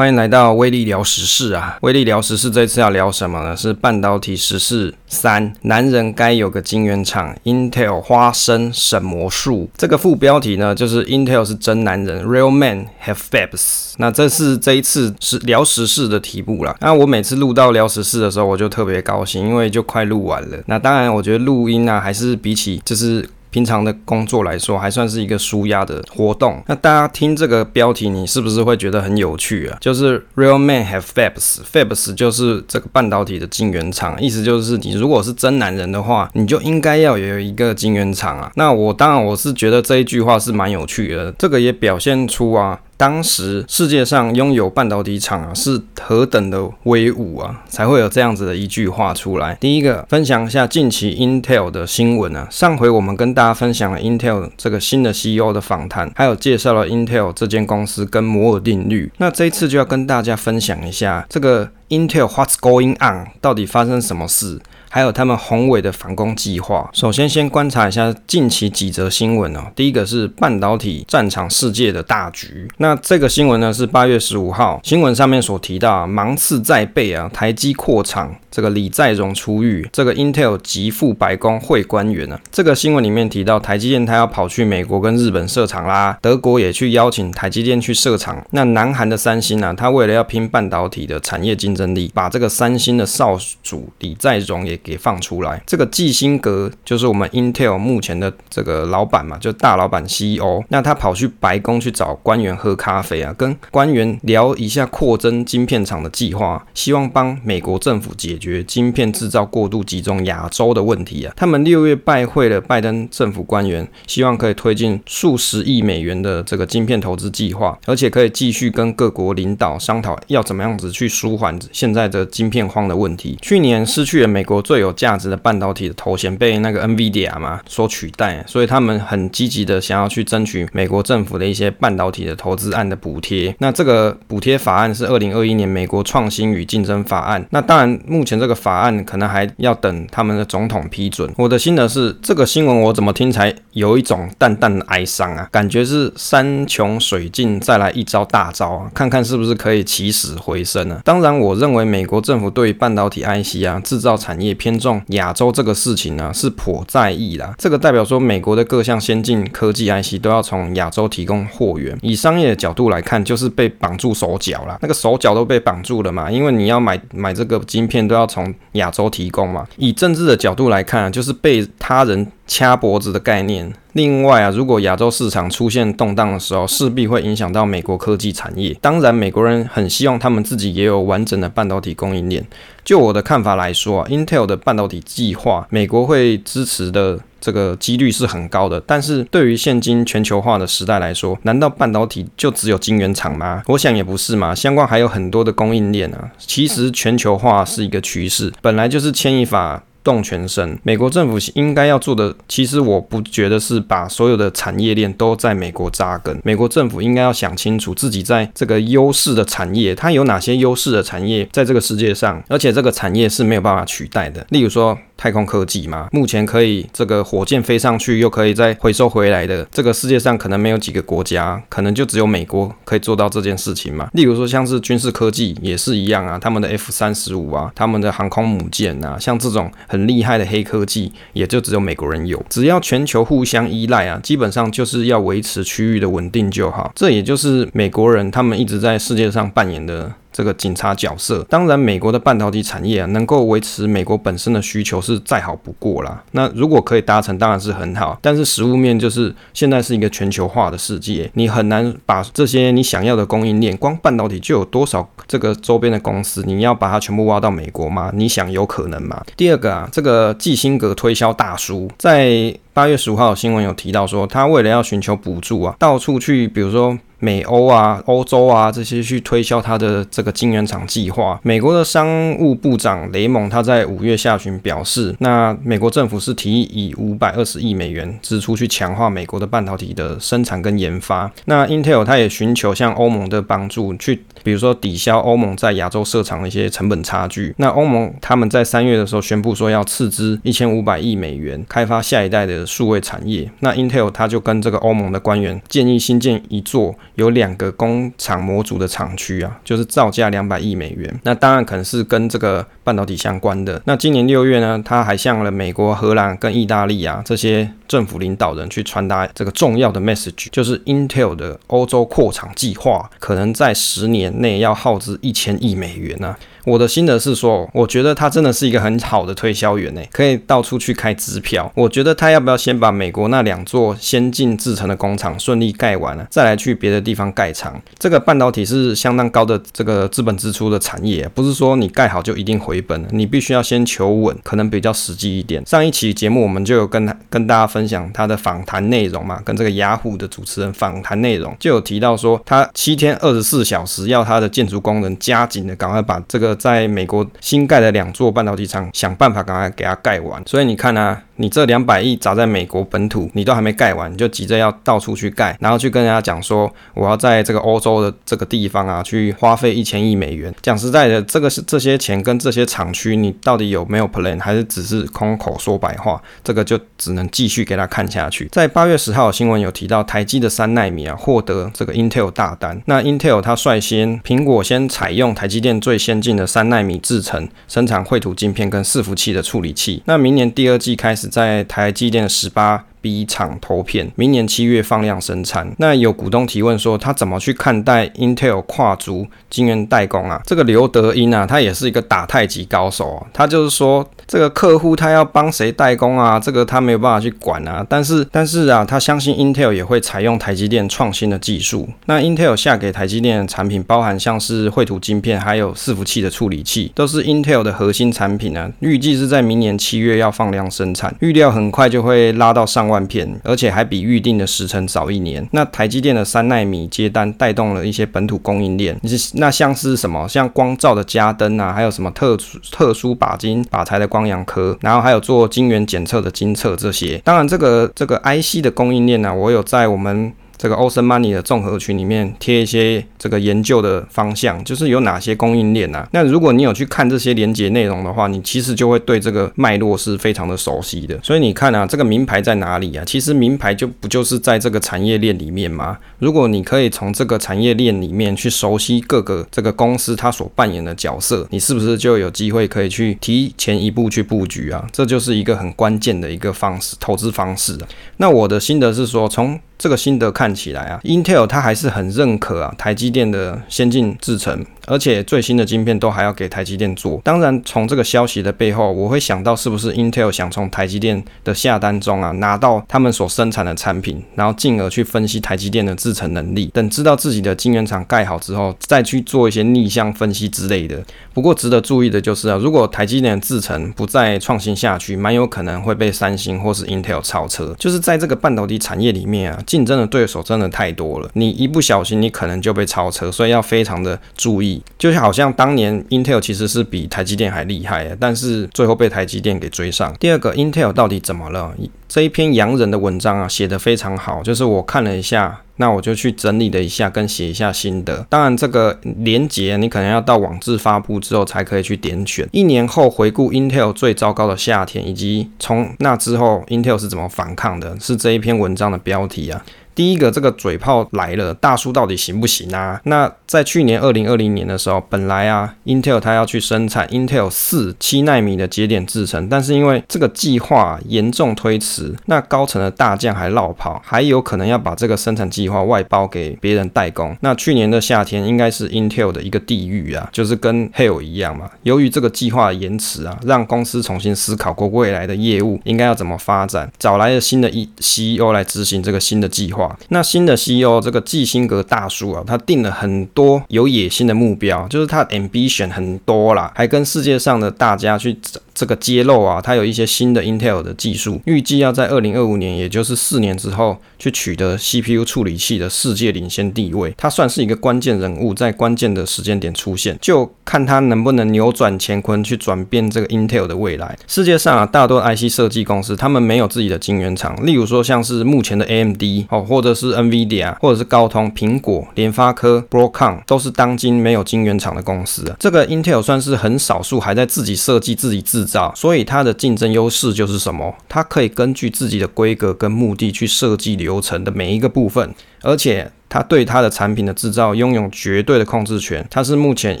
欢迎来到威力聊时事啊！威力聊时事这次要聊什么呢？是半导体时事三，男人该有个晶圆厂，Intel 花生神魔术。这个副标题呢，就是 Intel 是真男人，Real men have fabs。那这是这一次是聊时事的题目啦。那我每次录到聊时事的时候，我就特别高兴，因为就快录完了。那当然，我觉得录音啊，还是比起就是。平常的工作来说，还算是一个舒压的活动。那大家听这个标题，你是不是会觉得很有趣啊？就是 Real men have fabs，fabs 就是这个半导体的晶圆厂，意思就是你如果是真男人的话，你就应该要有一个晶圆厂啊。那我当然我是觉得这一句话是蛮有趣的，这个也表现出啊。当时世界上拥有半导体厂啊，是何等的威武啊，才会有这样子的一句话出来。第一个，分享一下近期 Intel 的新闻啊。上回我们跟大家分享了 Intel 这个新的 CEO 的访谈，还有介绍了 Intel 这间公司跟摩尔定律。那这一次就要跟大家分享一下这个 Intel What's Going On，到底发生什么事？还有他们宏伟的反攻计划。首先，先观察一下近期几则新闻哦。第一个是半导体战场世界的大局。那这个新闻呢是八月十五号新闻上面所提到啊，芒刺在背啊，台积扩厂，这个李在镕出狱，这个 Intel 急赴白宫会官员啊。这个新闻里面提到台积电他要跑去美国跟日本设厂啦，德国也去邀请台积电去设厂。那南韩的三星啊，他为了要拼半导体的产业竞争力，把这个三星的少主李在镕也给放出来，这个基辛格就是我们 Intel 目前的这个老板嘛，就大老板 CEO。那他跑去白宫去找官员喝咖啡啊，跟官员聊一下扩增晶片厂的计划，希望帮美国政府解决晶片制造过度集中亚洲的问题啊。他们六月拜会了拜登政府官员，希望可以推进数十亿美元的这个晶片投资计划，而且可以继续跟各国领导商讨要怎么样子去舒缓现在的晶片荒的问题。去年失去了美国最有价值的半导体的头衔被那个 NVIDIA 嘛所取代，所以他们很积极的想要去争取美国政府的一些半导体的投资案的补贴。那这个补贴法案是二零二一年美国创新与竞争法案。那当然，目前前这个法案可能还要等他们的总统批准。我的心得是，这个新闻我怎么听才有一种淡淡的哀伤啊，感觉是山穷水尽再来一招大招啊，看看是不是可以起死回生啊。当然，我认为美国政府对于半导体 IC 啊制造产业偏重亚洲这个事情呢、是颇在意啦，这个代表说美国的各项先进科技 IC 都要从亚洲提供货源。以商业的角度来看，就是被绑住手脚了，那个手脚都被绑住了嘛，因为你要买买这个晶片都要要从亚洲提供嘛。以政治的角度来看，就是被他人掐脖子的概念。另外啊，如果亚洲市场出现动荡的时候，势必会影响到美国科技产业。当然，美国人很希望他们自己也有完整的半导体供应链。就我的看法来说啊，Intel 的半导体计划，美国会支持的这个几率是很高的。但是对于现今全球化的时代来说，难道半导体就只有晶圆厂吗？我想也不是嘛，相关还有很多的供应链啊。其实全球化是一个趋势，本来就是牵一发。动全身，美国政府应该要做的，其实我不觉得是把所有的产业链都在美国扎根。美国政府应该要想清楚自己在这个优势的产业，它有哪些优势的产业在这个世界上，而且这个产业是没有办法取代的。例如说。太空科技嘛，目前可以这个火箭飞上去又可以再回收回来的，这个世界上可能没有几个国家，可能就只有美国可以做到这件事情嘛。例如说像是军事科技也是一样啊，他们的 F 三十五啊，他们的航空母舰啊，像这种很厉害的黑科技，也就只有美国人有。只要全球互相依赖啊，基本上就是要维持区域的稳定就好。这也就是美国人他们一直在世界上扮演的。这个警察角色，当然，美国的半导体产业啊，能够维持美国本身的需求是再好不过啦。那如果可以达成，当然是很好。但是实物面就是现在是一个全球化的世界，你很难把这些你想要的供应链，光半导体就有多少这个周边的公司，你要把它全部挖到美国吗？你想有可能吗？第二个啊，这个基辛格推销大叔在八月十五号的新闻有提到说，他为了要寻求补助啊，到处去，比如说。美欧啊、欧洲啊这些去推销他的这个晶圆厂计划。美国的商务部长雷蒙他在五月下旬表示，那美国政府是提议以五百二十亿美元支出去强化美国的半导体的生产跟研发。那 Intel 他也寻求向欧盟的帮助，去比如说抵消欧盟在亚洲设厂的一些成本差距。那欧盟他们在三月的时候宣布说要斥资一千五百亿美元开发下一代的数位产业。那 Intel 他就跟这个欧盟的官员建议新建一座。有两个工厂模组的厂区啊，就是造价两百亿美元。那当然可能是跟这个半导体相关的。那今年六月呢，他还向了美国、荷兰跟意大利啊这些政府领导人去传达这个重要的 message，就是 Intel 的欧洲扩厂计划可能在十年内要耗资一千亿美元啊。我的心得是说，我觉得他真的是一个很好的推销员诶，可以到处去开支票。我觉得他要不要先把美国那两座先进制成的工厂顺利盖完了，再来去别的地方盖厂？这个半导体是相当高的这个资本支出的产业，不是说你盖好就一定回本，你必须要先求稳，可能比较实际一点。上一期节目我们就有跟他跟大家分享他的访谈内容嘛，跟这个雅虎的主持人访谈内容就有提到说，他七天二十四小时要他的建筑工人加紧的赶快把这个。在美国新盖的两座半导体厂，想办法赶快给它盖完。所以你看啊。你这两百亿砸在美国本土，你都还没盖完，你就急着要到处去盖，然后去跟人家讲说，我要在这个欧洲的这个地方啊，去花费一千亿美元。讲实在的，这个是这些钱跟这些厂区，你到底有没有 plan，还是只是空口说白话？这个就只能继续给他看下去。在八月十号新闻有提到，台积的三奈米啊获得这个 Intel 大单。那 Intel 它率先，苹果先采用台积电最先进的三纳米制成生产绘图晶片跟伺服器的处理器。那明年第二季开始。在台积电的十八 B 厂投片，明年七月放量生产。那有股东提问说，他怎么去看待 Intel 跨足晶圆代工啊？这个刘德音啊，他也是一个打太极高手啊。他就是说，这个客户他要帮谁代工啊？这个他没有办法去管啊。但是，但是啊，他相信 Intel 也会采用台积电创新的技术。那 Intel 下给台积电的产品，包含像是绘图晶片，还有伺服器的处理器，都是 Intel 的核心产品啊。预计是在明年七月要放量生产，预料很快就会拉到上万片，而且还比预定的时程早一年。那台积电的三纳米接单带动了一些本土供应链，那像是什么？像光照的家灯啊，还有什么特殊特殊靶金靶材的光阳科，然后还有做晶圆检测的精测这些。当然，这个这个 IC 的供应链呢、我有在我们。这个 Ocean Money 的综合群里面贴一些这个研究的方向，就是有哪些供应链啊？那如果你有去看这些连接内容的话，你其实就会对这个脉络是非常的熟悉的。所以你看啊，这个名牌在哪里啊？其实名牌就不就是在这个产业链里面吗？如果你可以从这个产业链里面去熟悉各个这个公司它所扮演的角色，你是不是就有机会可以去提前一步去布局啊？这就是一个很关键的一个方式，投资方式啊。那我的心得是说，从这个心得看起来啊，Intel 它还是很认可啊台积电的先进制程。而且最新的晶片都还要给台积电做。当然，从这个消息的背后，我会想到是不是 Intel 想从台积电的下单中啊拿到他们所生产的产品，然后进而去分析台积电的制程能力。等知道自己的晶圆厂盖好之后，再去做一些逆向分析之类的。不过值得注意的就是啊，如果台积电的制程不再创新下去，蛮有可能会被三星或是 Intel 超车。就是在这个半导体产业里面啊，竞争的对手真的太多了，你一不小心，你可能就被超车，所以要非常的注意。就好像当年 Intel 其实是比台积电还厉害的，但是最后被台积电给追上。第二个，Intel 到底怎么了？这一篇洋人的文章啊，写得非常好，就是我看了一下，那我就去整理了一下，跟写一下心得。当然，这个连接你可能要到网志发布之后才可以去点选。一年后回顾 Intel 最糟糕的夏天，以及从那之后 Intel 是怎么反抗的，是这一篇文章的标题啊。第一个，这个嘴炮来了，大叔到底行不行啊？那在去年二零二零年的时候，本来啊，Intel 它要去生产 Intel 四七纳米的节点制程，但是因为这个计划严重推迟，那高层的大将还落跑，还有可能要把这个生产计划外包给别人代工。那去年的夏天应该是 Intel 的一个地狱啊，就是跟 Hell 一样嘛。由于这个计划延迟啊，让公司重新思考过未来的业务应该要怎么发展，找来了新的 CEO 来执行这个新的计划。那新的 CEO 这个基辛格大叔啊，他定了很多有野心的目标，就是他 ambition 很多啦，还跟世界上的大家去这个揭露啊，他有一些新的 Intel 的技术，预计要在二零二五年，也就是四年之后，去取得 CPU 处理器的世界领先地位。他算是一个关键人物，在关键的时间点出现，就看他能不能扭转乾坤，去转变这个 Intel 的未来。世界上啊，大多 IC 设计公司，他们没有自己的晶圆厂，例如说像是目前的 AMD 哦。或者是 NVIDIA，或者是高通、苹果、联发科、Broadcom，都是当今没有晶圆厂的公司。这个 Intel 算是很少数还在自己设计、自己制造，所以它的竞争优势就是什么？它可以根据自己的规格跟目的去设计流程的每一个部分，而且。他对他的产品的制造拥有绝对的控制权。他是目前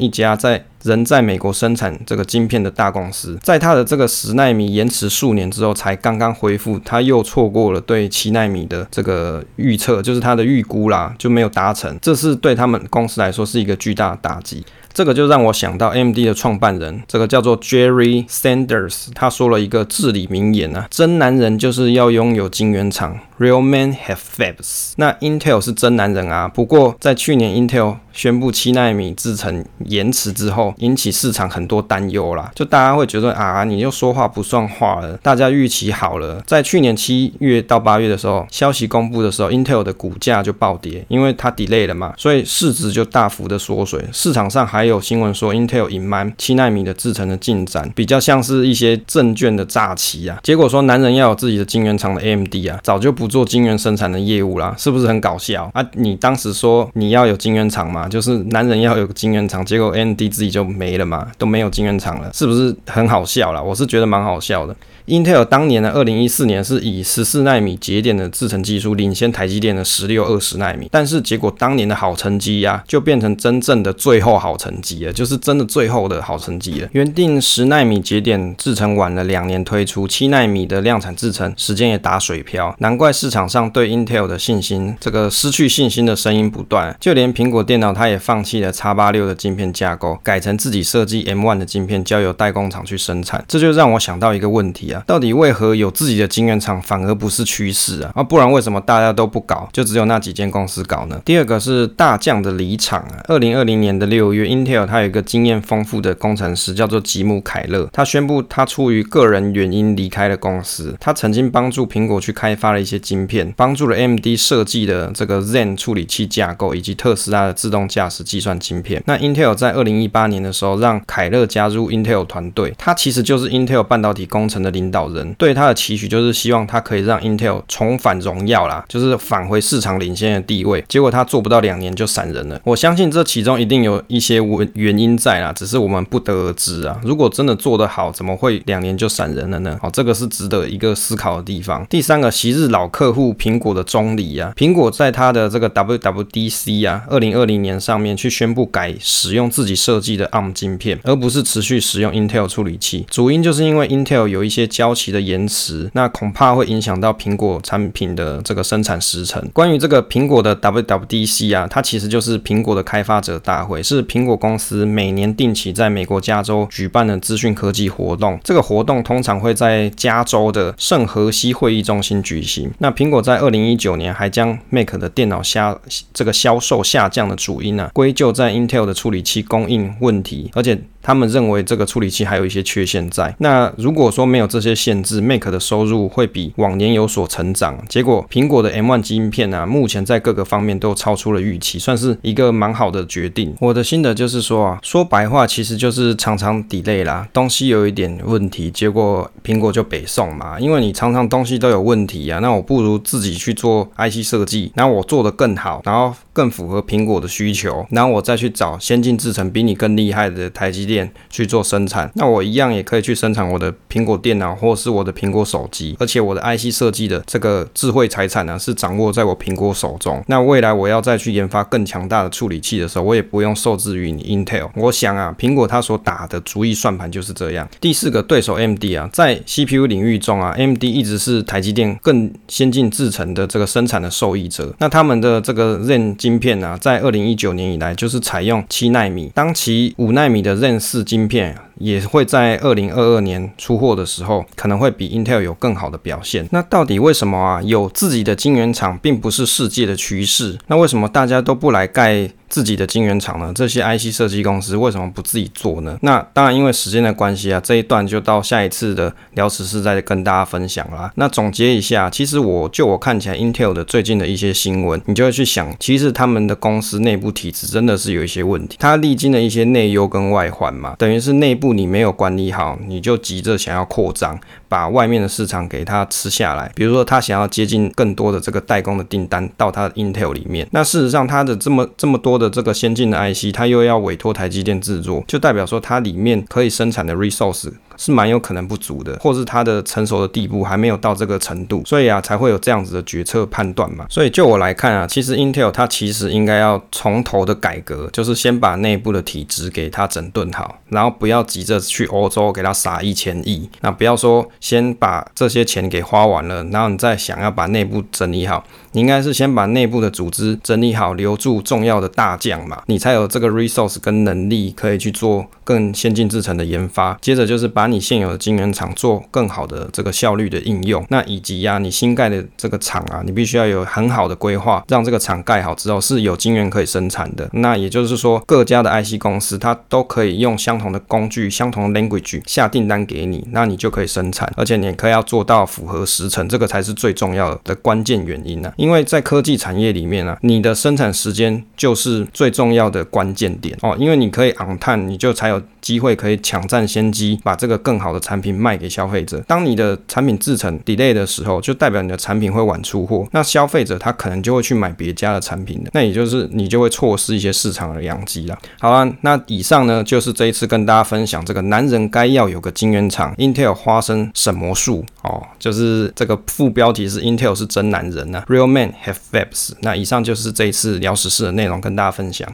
一家在仍在美国生产这个晶片的大公司。在他的这个十纳米延迟数年之后，才刚刚恢复，他又错过了对七纳米的这个预测，就是他的预估啦，就没有达成。这是对他们公司来说是一个巨大的打击。这个就让我想到 M D 的创办人，这个叫做 Jerry Sanders，他说了一个至理名言啊：真男人就是要拥有晶圆厂。Real men have fabs。那 Intel 是真男人啊，不过在去年 Intel 宣布七纳米制程延迟之后，引起市场很多担忧啦。就大家会觉得啊，你又说话不算话了。大家预期好了，在去年七月到八月的时候，消息公布的时候，Intel 的股价就暴跌，因为它 delay 了嘛，所以市值就大幅的缩水。市场上还还有新闻说 Intel 隐瞒七纳米的制程的进展，比较像是一些证券的诈欺啊。结果说男人要有自己的晶圆厂的 AMD 啊，早就不做晶圆生产的业务啦，是不是很搞笑啊？你当时说你要有晶圆厂嘛，就是男人要有个晶圆厂，结果 AMD 自己就没了嘛，都没有晶圆厂了，是不是很好笑啦？我是觉得蛮好笑的。Intel 当年的二零一四年是以十四纳米节点的制程技术领先台积电的十六二十纳米，但是结果当年的好成绩呀，就变成真正的最后好成绩了，就是真的最后的好成绩了。原定十纳米节点制程晚了两年推出，七纳米的量产制程时间也打水漂，难怪市场上对 Intel 的信心这个失去信心的声音不断，就连苹果电脑它也放弃了 X 八六的晶片架构，改成自己设计 M1 的晶片，交由代工厂去生产。这就让我想到一个问题啊。到底为何有自己的晶圆厂反而不是趋势啊？啊，不然为什么大家都不搞，就只有那几间公司搞呢？第二个是大将的离场啊。二零二零年的六月，Intel 它有一个经验丰富的工程师叫做吉姆凯勒，他宣布他出于个人原因离开了公司。他曾经帮助苹果去开发了一些晶片，帮助了 AMD 设计的这个 Zen 处理器架构，以及特斯拉的自动驾驶计算晶片。那 Intel 在二零一八年的时候让凯勒加入 Intel 团队，他其实就是 Intel 半导体工程的领领导人。对他的期许就是希望他可以让 Intel 重返荣耀啦，就是返回市场领先的地位。结果他做不到两年就闪人了。我相信这其中一定有一些原因在啦，只是我们不得而知啊。如果真的做得好，怎么会两年就闪人了呢？好，这个是值得一个思考的地方。第三个，昔日老客户苹果的中离啊，苹果在他的这个 WWDC 啊，二零二零年上面去宣布改使用自己设计的 ARM 晶片，而不是持续使用 Intel 处理器。主因就是因为 Intel 有一些交期的。延迟，那恐怕会影响到苹果产品的这个生产时程。关于这个苹果的 WWDC 啊，它其实就是苹果的开发者大会，是苹果公司每年定期在美国加州举办的资讯科技活动。这个活动通常会在加州的圣荷西会议中心举行。那苹果在二零一九年还将 Mac 的电脑下这个销售下降的主因呢，归咎在 Intel 的处理器供应问题，而且。他们认为这个处理器还有一些缺陷在。那如果说没有这这些限制，Mac 的收入会比往年有所成长。结果苹果的 M1 晶片啊，目前在各个方面都超出了预期，算是一个蛮好的决定。我的心得就是说啊，说白话其实就是常常 delay 啦，东西有一点问题，结果苹果就北送嘛。因为你常常东西都有问题啊，那我不如自己去做 IC 设计，然后我做得更好，然后更符合苹果的需求，然后我再去找先进制程比你更厉害的台积电。去做生产，那我一样也可以去生产我的苹果电脑或是我的苹果手机，而且我的 IC 设计的这个智慧财产呢，是掌握在我苹果手中。那未来我要再去研发更强大的处理器的时候，我也不用受制于你 Intel。我想啊，苹果它所打的主意算盘就是这样。第四个对手 MD 啊，在 CPU 领域中啊，MD 一直是台积电更先进制程的这个生产的受益者。那他们的这个 Zen 晶片啊，在二零一九年以来就是采用七纳米，当其五纳米的 Zen 四晶片也会在二零二二年出货的时候，可能会比 Intel 有更好的表现。那到底为什么啊？有自己的晶圆厂并不是世界的趋势。那为什么大家都不来盖自己的晶圆厂呢？这些 IC 设计公司为什么不自己做呢？那当然，因为时间的关系啊，这一段就到下一次的聊时事再跟大家分享啦。那总结一下，其实我就我看起来，Intel 的最近的一些新闻，你就会去想，其实他们的公司内部体制真的是有一些问题。它历经了一些内忧跟外患嘛，等于是内部你没有管理好，你就急着想要扩张，把外面的市场给它吃下来。比如说，他想要接近更多的这个代工的订单到他的 Intel 里面，那事实上，他的这么这么多。的这个先进的 IC，它又要委托台积电制作，就代表说它里面可以生产的 resource 是蛮有可能不足的，或是它的成熟的地步还没有到这个程度，所以啊才会有这样子的决策判断嘛。所以就我来看啊，其实 Intel 它其实应该要从头的改革，就是先把内部的体质给它整顿好，然后不要急着去欧洲给它撒一千亿，那不要说先把这些钱给花完了，然后你再想要把内部整理好。你应该是先把内部的组织整理好，留住重要的大将嘛，你才有这个 resource 跟能力可以去做更先进制程的研发。接着就是把你现有的晶圆厂做更好的这个效率的应用。那以及呀、你新盖的这个厂啊，你必须要有很好的规划，让这个厂盖好之后是有晶圆可以生产的。那也就是说，各家的 IC 公司它都可以用相同的工具、相同的 language 下订单给你，那你就可以生产，而且你可以要做到符合时程，这个才是最重要的关键原因呢、啊。因为在科技产业里面啊，你的生产时间就是最重要的关键点哦，因为你可以 on time，你就才有机会可以抢占先机，把这个更好的产品卖给消费者。当你的产品制成 delay 的时候，就代表你的产品会晚出货，那消费者他可能就会去买别家的产品，那也就是你就会错失一些市场的良机了。好了，那以上呢就是这一次跟大家分享这个男人该要有个晶圆厂，Intel 花生什么术哦，就是这个副标题是 Intel 是真男人呐，Real Man have。Fabs，那以上就是这一次聊时事的内容，跟大家分享。